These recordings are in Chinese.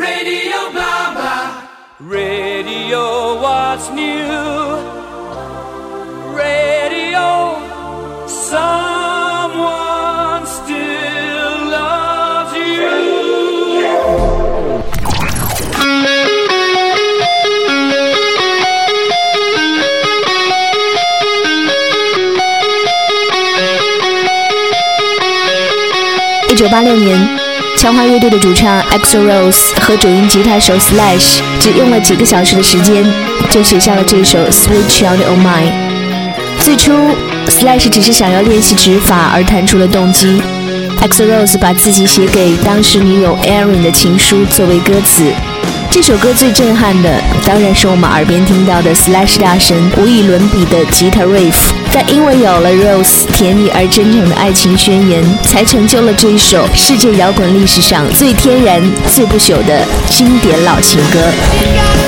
Radio blah blah. Radio what's new? Radio someone still loves you. 一九八六年，枪花乐队的主唱 EXO Rose 和主音吉他手 Slash 只用了几个小时的时间，就写下了这首《Sweet Child O' Mine》。最初，Slash 只是想要练习指法而弹出了动机，EXO Rose 把自己写给当时女友 Erin 的情书作为歌词。这首歌最震撼的，当然是我们耳边听到的 Slash 大神无与伦比的吉他 riff，但因为有了 Rose 甜蜜而真诚的爱情宣言，才成就了这一首世界摇滚历史上最天然、最不朽的经典老情歌。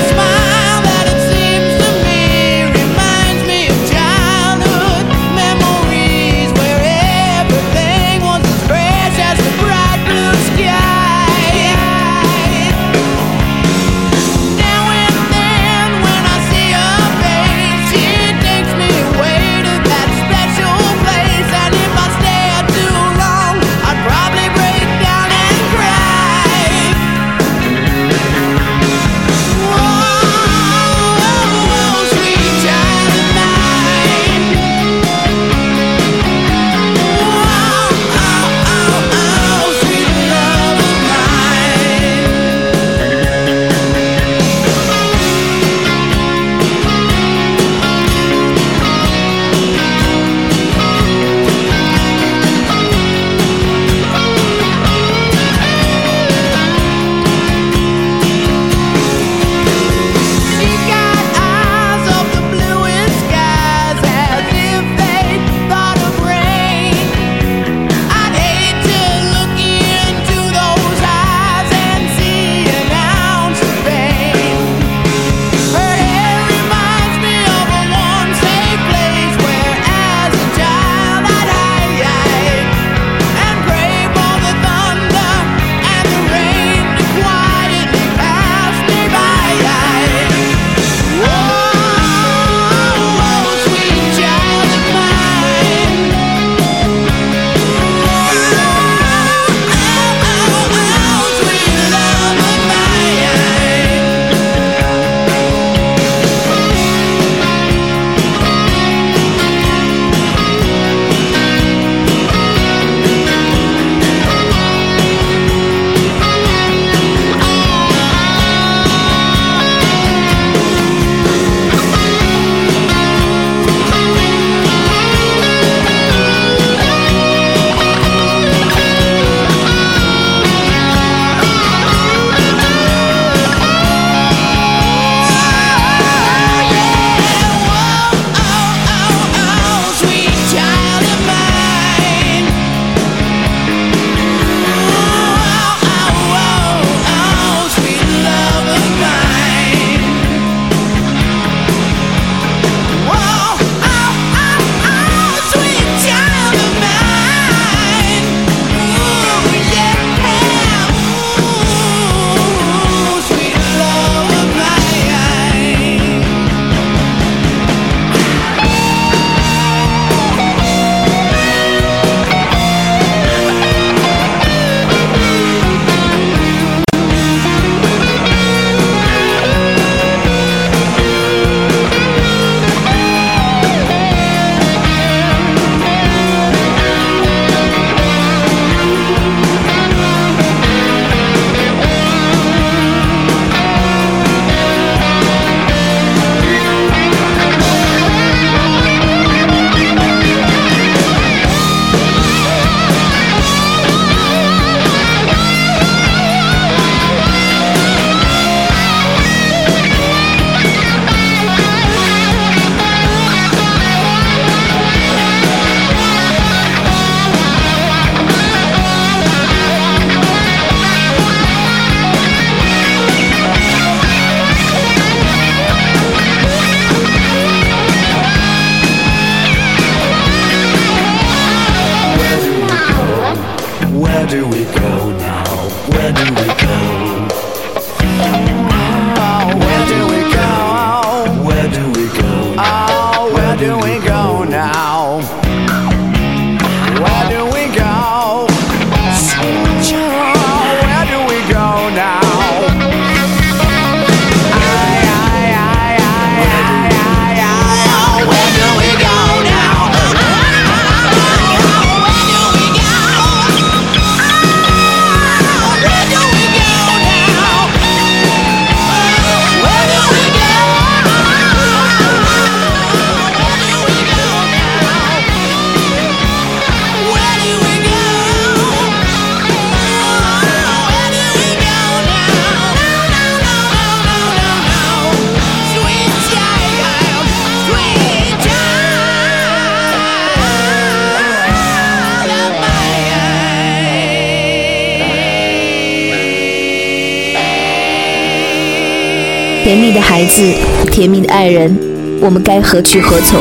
甜蜜的孩子，甜蜜的爱人，我们该何去何从？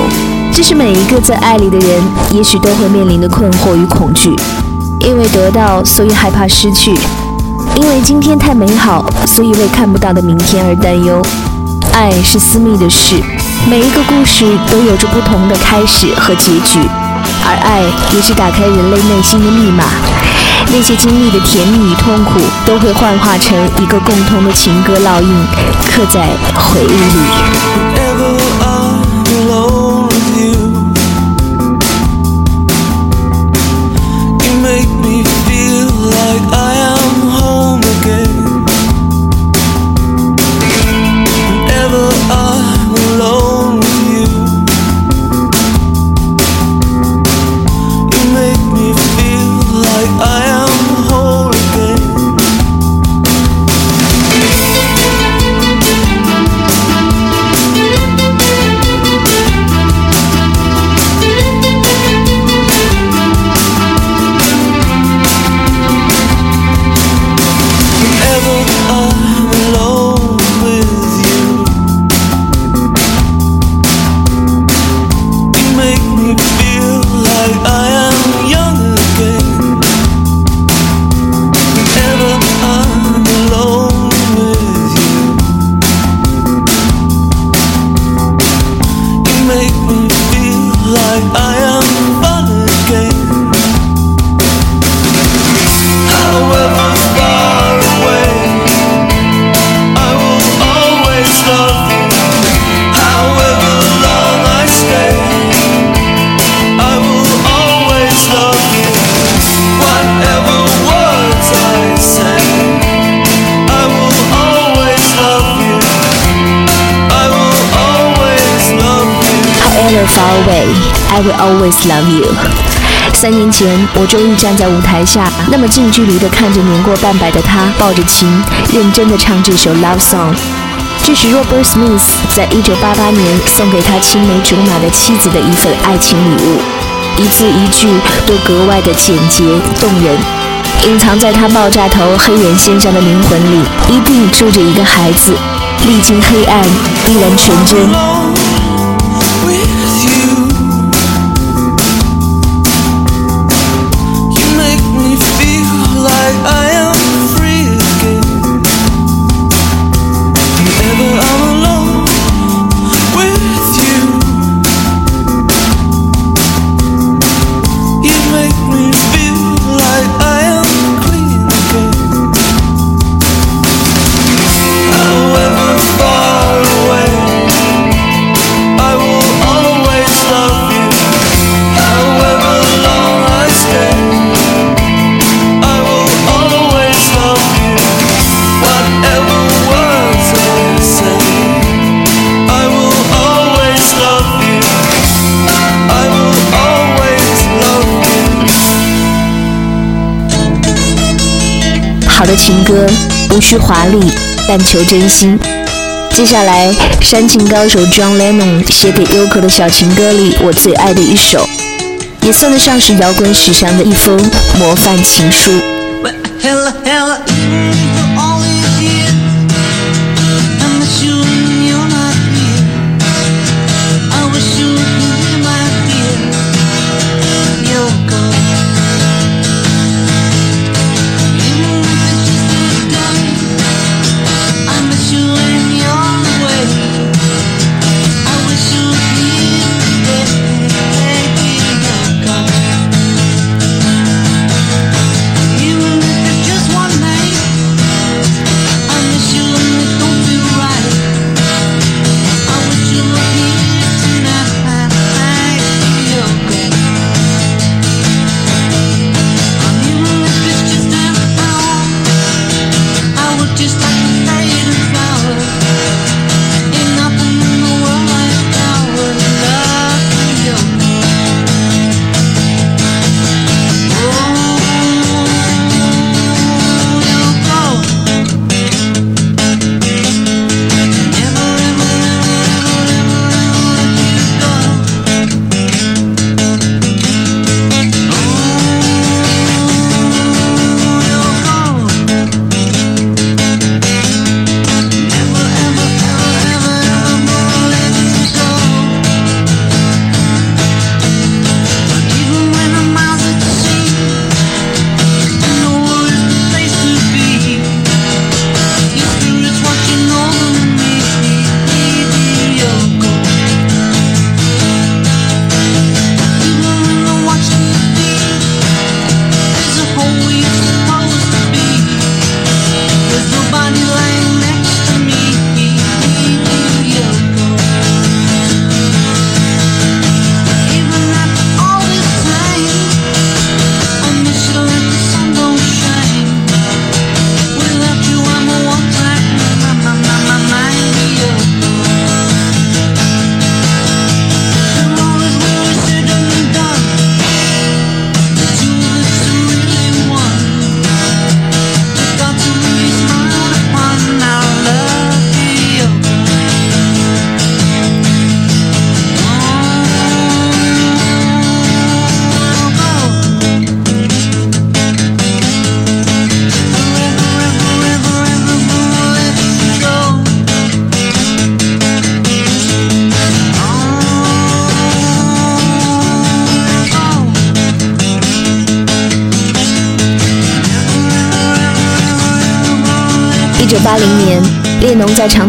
这是每一个在爱里的人，也许都会面临的困惑与恐惧。因为得到，所以害怕失去；因为今天太美好，所以为看不到的明天而担忧。爱是私密的事，每一个故事都有着不同的开始和结局，而爱也是打开人类内心的密码。那些经历的甜蜜与痛苦，都会幻化成一个共同的情歌烙印，刻在回忆里。Always love you。三年前，我终于站在舞台下，那么近距离地看着年过半百的他抱着琴，认真地唱这首 love song。这是 Robert Smith 在1988年送给他青梅竹马的妻子的一份爱情礼物，一字一句都格外的简洁动人。隐藏在他爆炸头黑人先生的灵魂里，一定住着一个孩子，历经黑暗依然纯真。好的情歌无需华丽，但求真心。接下来，煽情高手 John Lennon 写给 Yoko 的小情歌里，我最爱的一首，也算得上是摇滚史上的一封模范情书。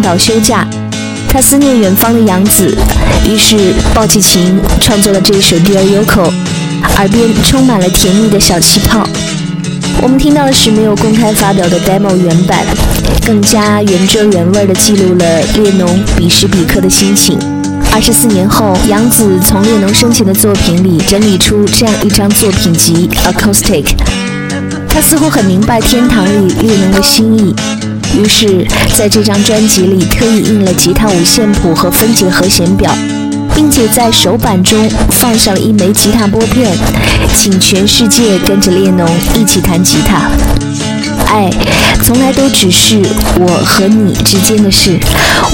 岛休假，他思念远方的杨子，于是抱起琴创作了这首《Dear Yoko》，耳边充满了甜蜜的小气泡。我们听到的是没有公开发表的 demo 原版，更加原汁原味地记录了列侬彼时彼刻的心情。二十四年后，杨子从列侬生前的作品里整理出这样一张作品集《Acoustic》。他似乎很明白天堂里列侬的心意，于是在这张专辑里特意印了吉他五线谱和分解和弦表，并且在手板中放上了一枚吉他拨片，请全世界跟着列侬一起弹吉他。爱从来都只是我和你之间的事，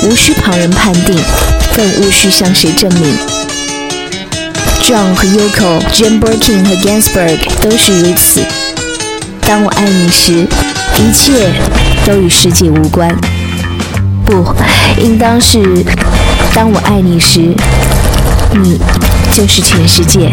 无需旁人判定，更无需向谁证明。John 和 Yoko、Jim Birkin 和 Gansberg 都是如此。当我爱你时，一切都与世界无关。不，应当是当我爱你时，你就是全世界。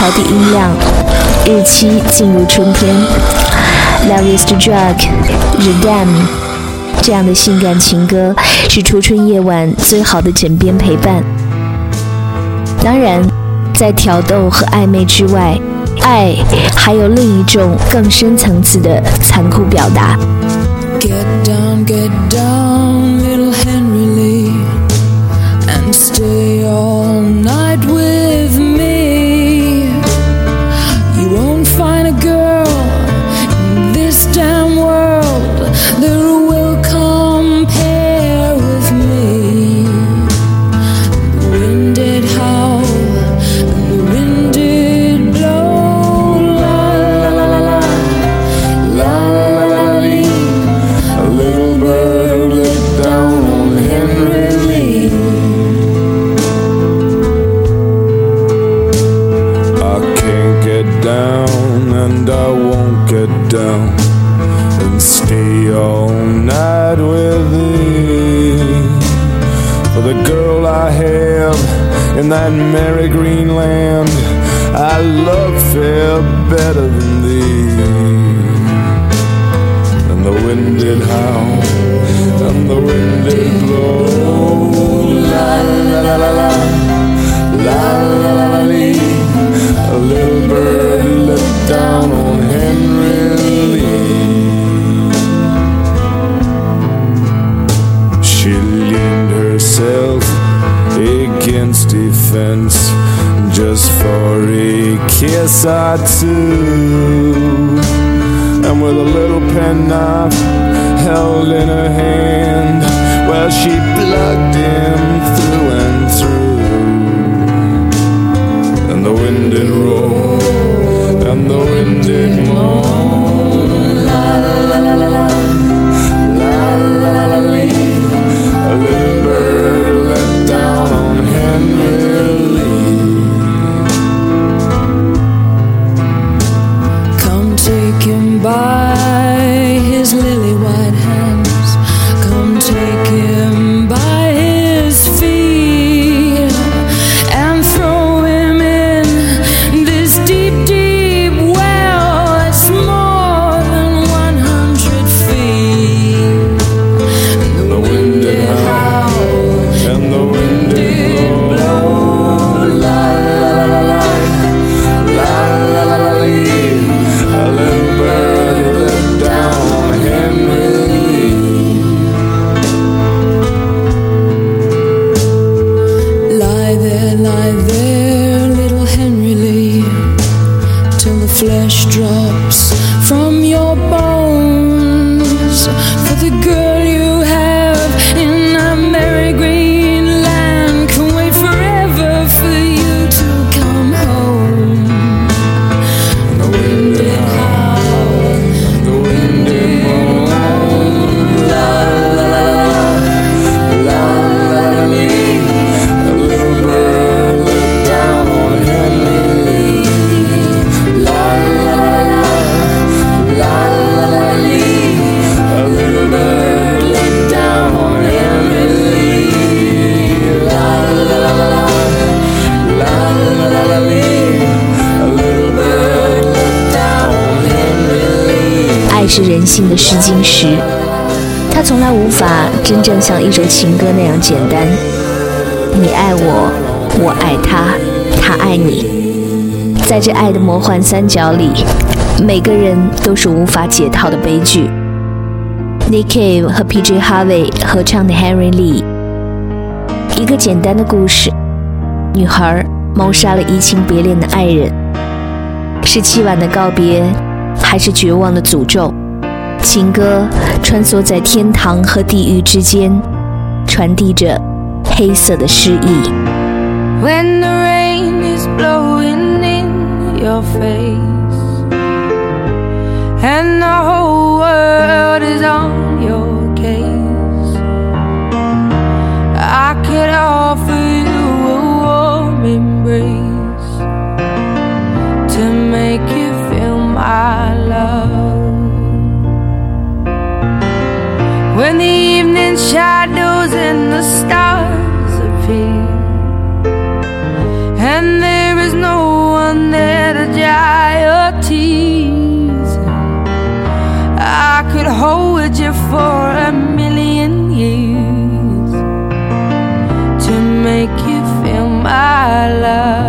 调低音量，日期进入春天。Love is the drug, the dam。这样的性感情歌是初春夜晚最好的枕边陪伴。当然，在挑逗和暧昧之外，爱还有另一种更深层次的残酷表达。Get down, get down, little Henry Lee, and stay all night with me. That merry green land, I love fair better than thee. And the wind did howl, and the wind did blow. La la la la la, a I do. And with a little penknife held in her hand, well, she plugged him through and through. And the wind did roll, and the wind did moan. La la la la la la, la la la la. A little bird let down on Henry 是人性的试金石，它从来无法真正像一首情歌那样简单。你爱我，我爱他，他爱你，在这爱的魔幻三角里，每个人都是无法解套的悲剧。Nick Cave 和 P.J. Harvey 合唱的《Henry Lee》，一个简单的故事，女孩谋杀了移情别恋的爱人，是凄婉的告别，还是绝望的诅咒？情歌穿梭在天堂和地狱之间，传递着黑色的诗意。When the rain is blowing in your face and the whole world is on your case, I could offer you a warm embrace to make you feel my love. when the evening shadows and the stars appear, and there is no one there to dry your tears. I could hold you for a million years to make you feel my love.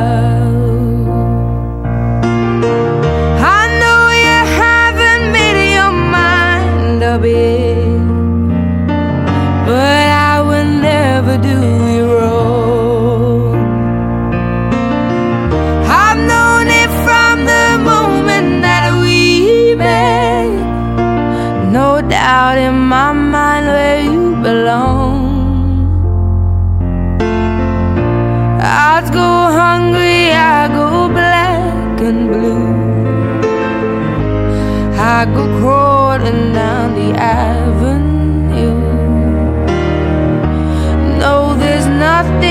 I go crawling down the avenue. No, there's nothing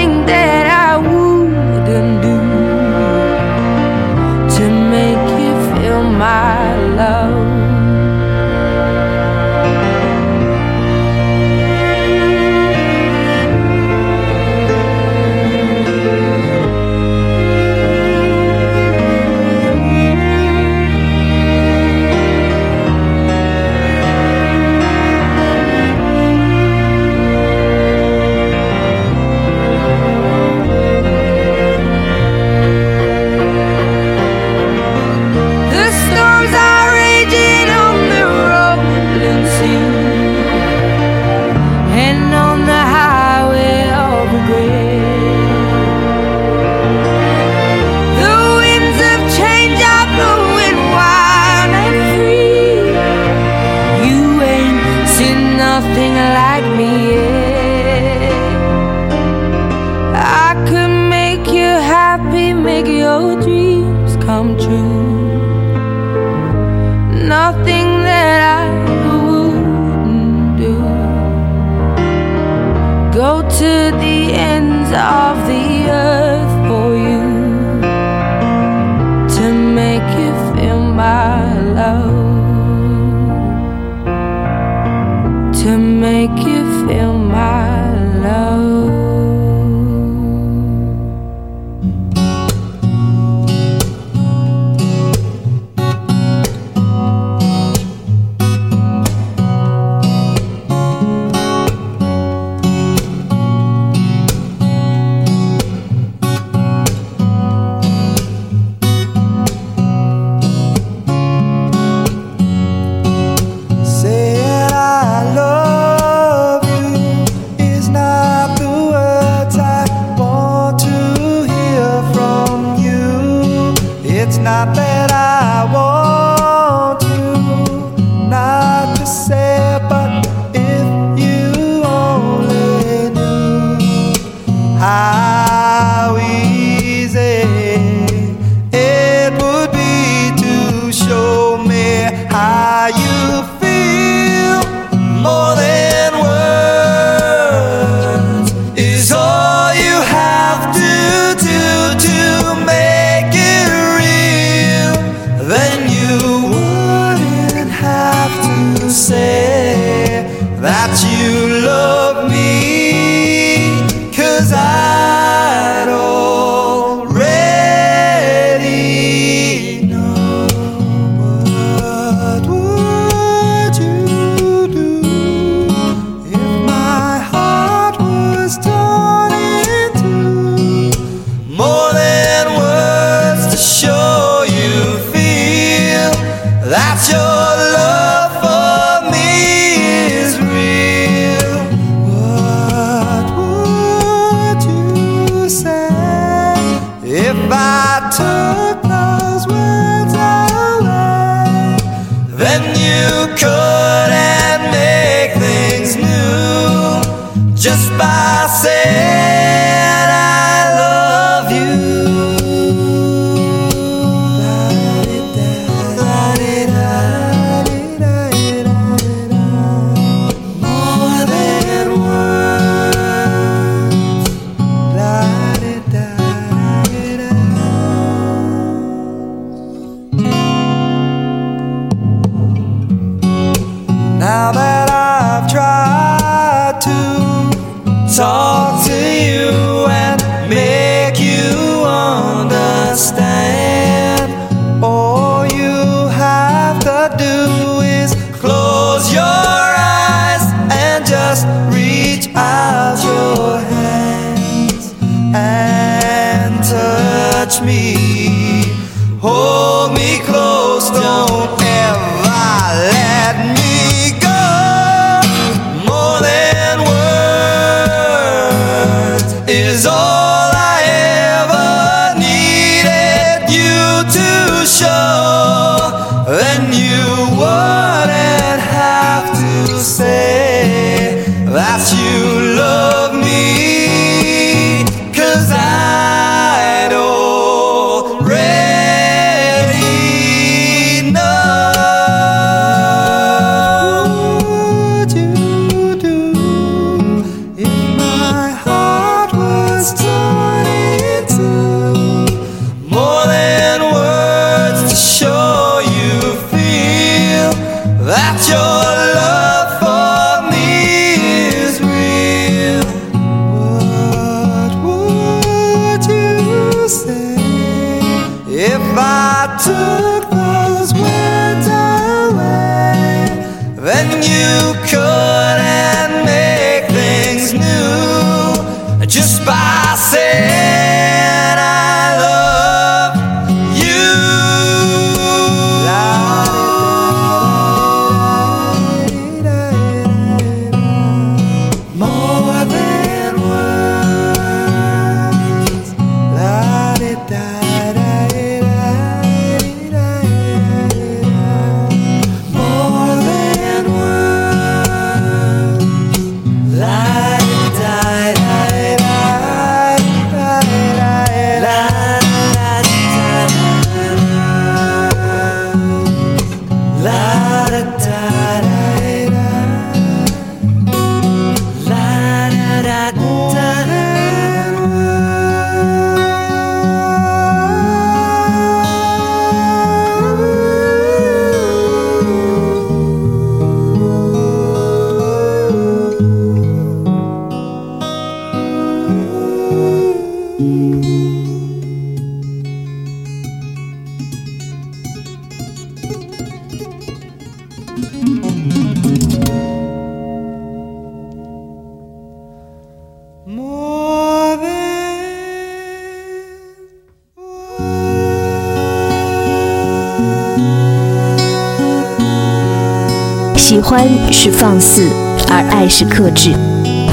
是放肆，而爱是克制。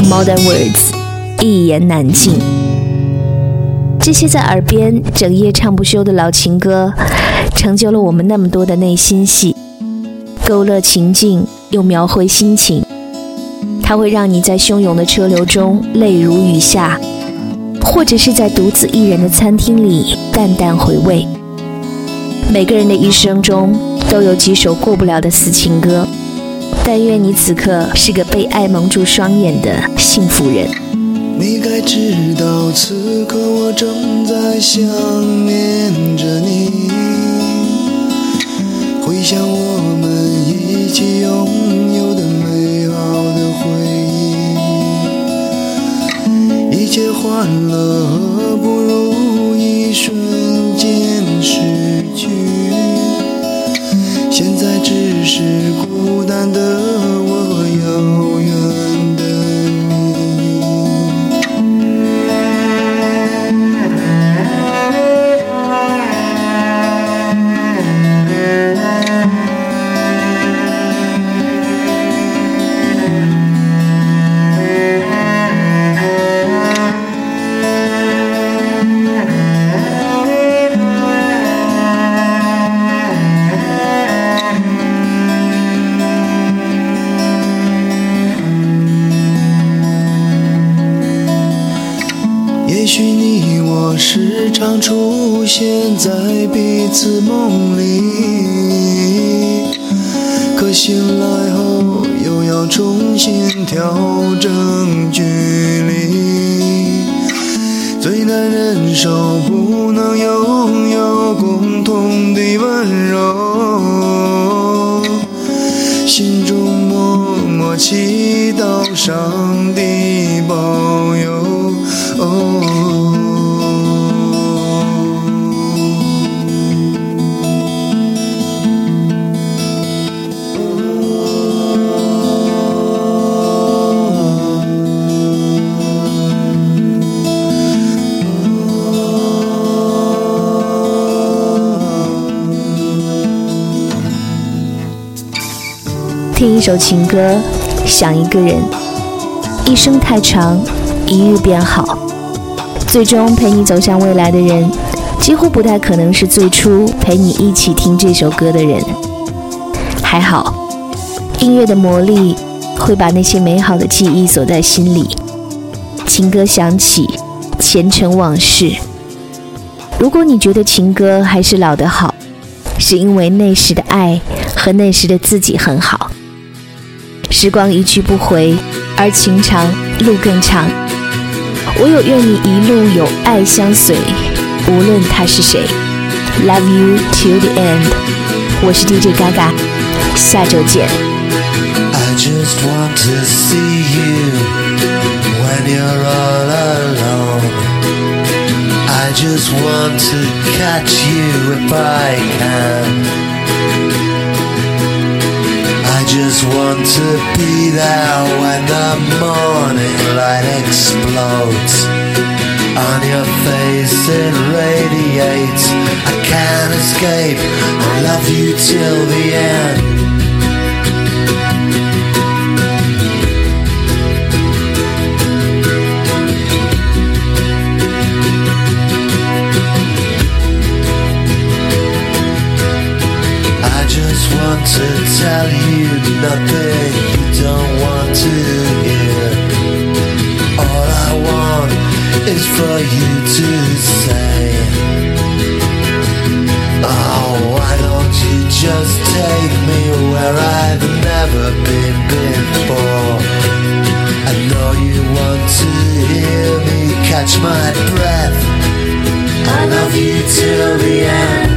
Modern words，一言难尽。这些在耳边整夜唱不休的老情歌，成就了我们那么多的内心戏，勾勒情境又描绘心情。它会让你在汹涌的车流中泪如雨下，或者是在独自一人的餐厅里淡淡回味。每个人的一生中都有几首过不了的死情歌，但愿你此刻是个被爱蒙住双眼的幸福人。你该知道，此刻我正在想念着你，回想我们一起拥有的美好的回忆，一切欢乐何不如一瞬只是孤单的我，有。你我时常出现在彼此梦里，可醒来后又要重新调整距离，最难忍受不能拥有共同的温柔，心中默默祈祷上帝保佑。听一首情歌，想一个人，一生太长，一日便好。最终陪你走向未来的人，几乎不太可能是最初陪你一起听这首歌的人。还好，音乐的魔力会把那些美好的记忆锁在心里。情歌响起，前尘往事。如果你觉得情歌还是老的好，是因为那时的爱和那时的自己很好。时光一去不回，而情长路更长。我有愿你一路有爱相随，无论他是谁。Love you till the end。我是 DJ 嘎嘎，下周见。I just want to see you when you're all alone. I just want to catch you if I can. Just want to be there when the morning light explodes. On your face it radiates. I can't escape. I love you till the end. To tell you nothing you don't want to hear. All I want is for you to say, Oh, why don't you just take me where I've never been before? I know you want to hear me catch my breath. I love you till the end.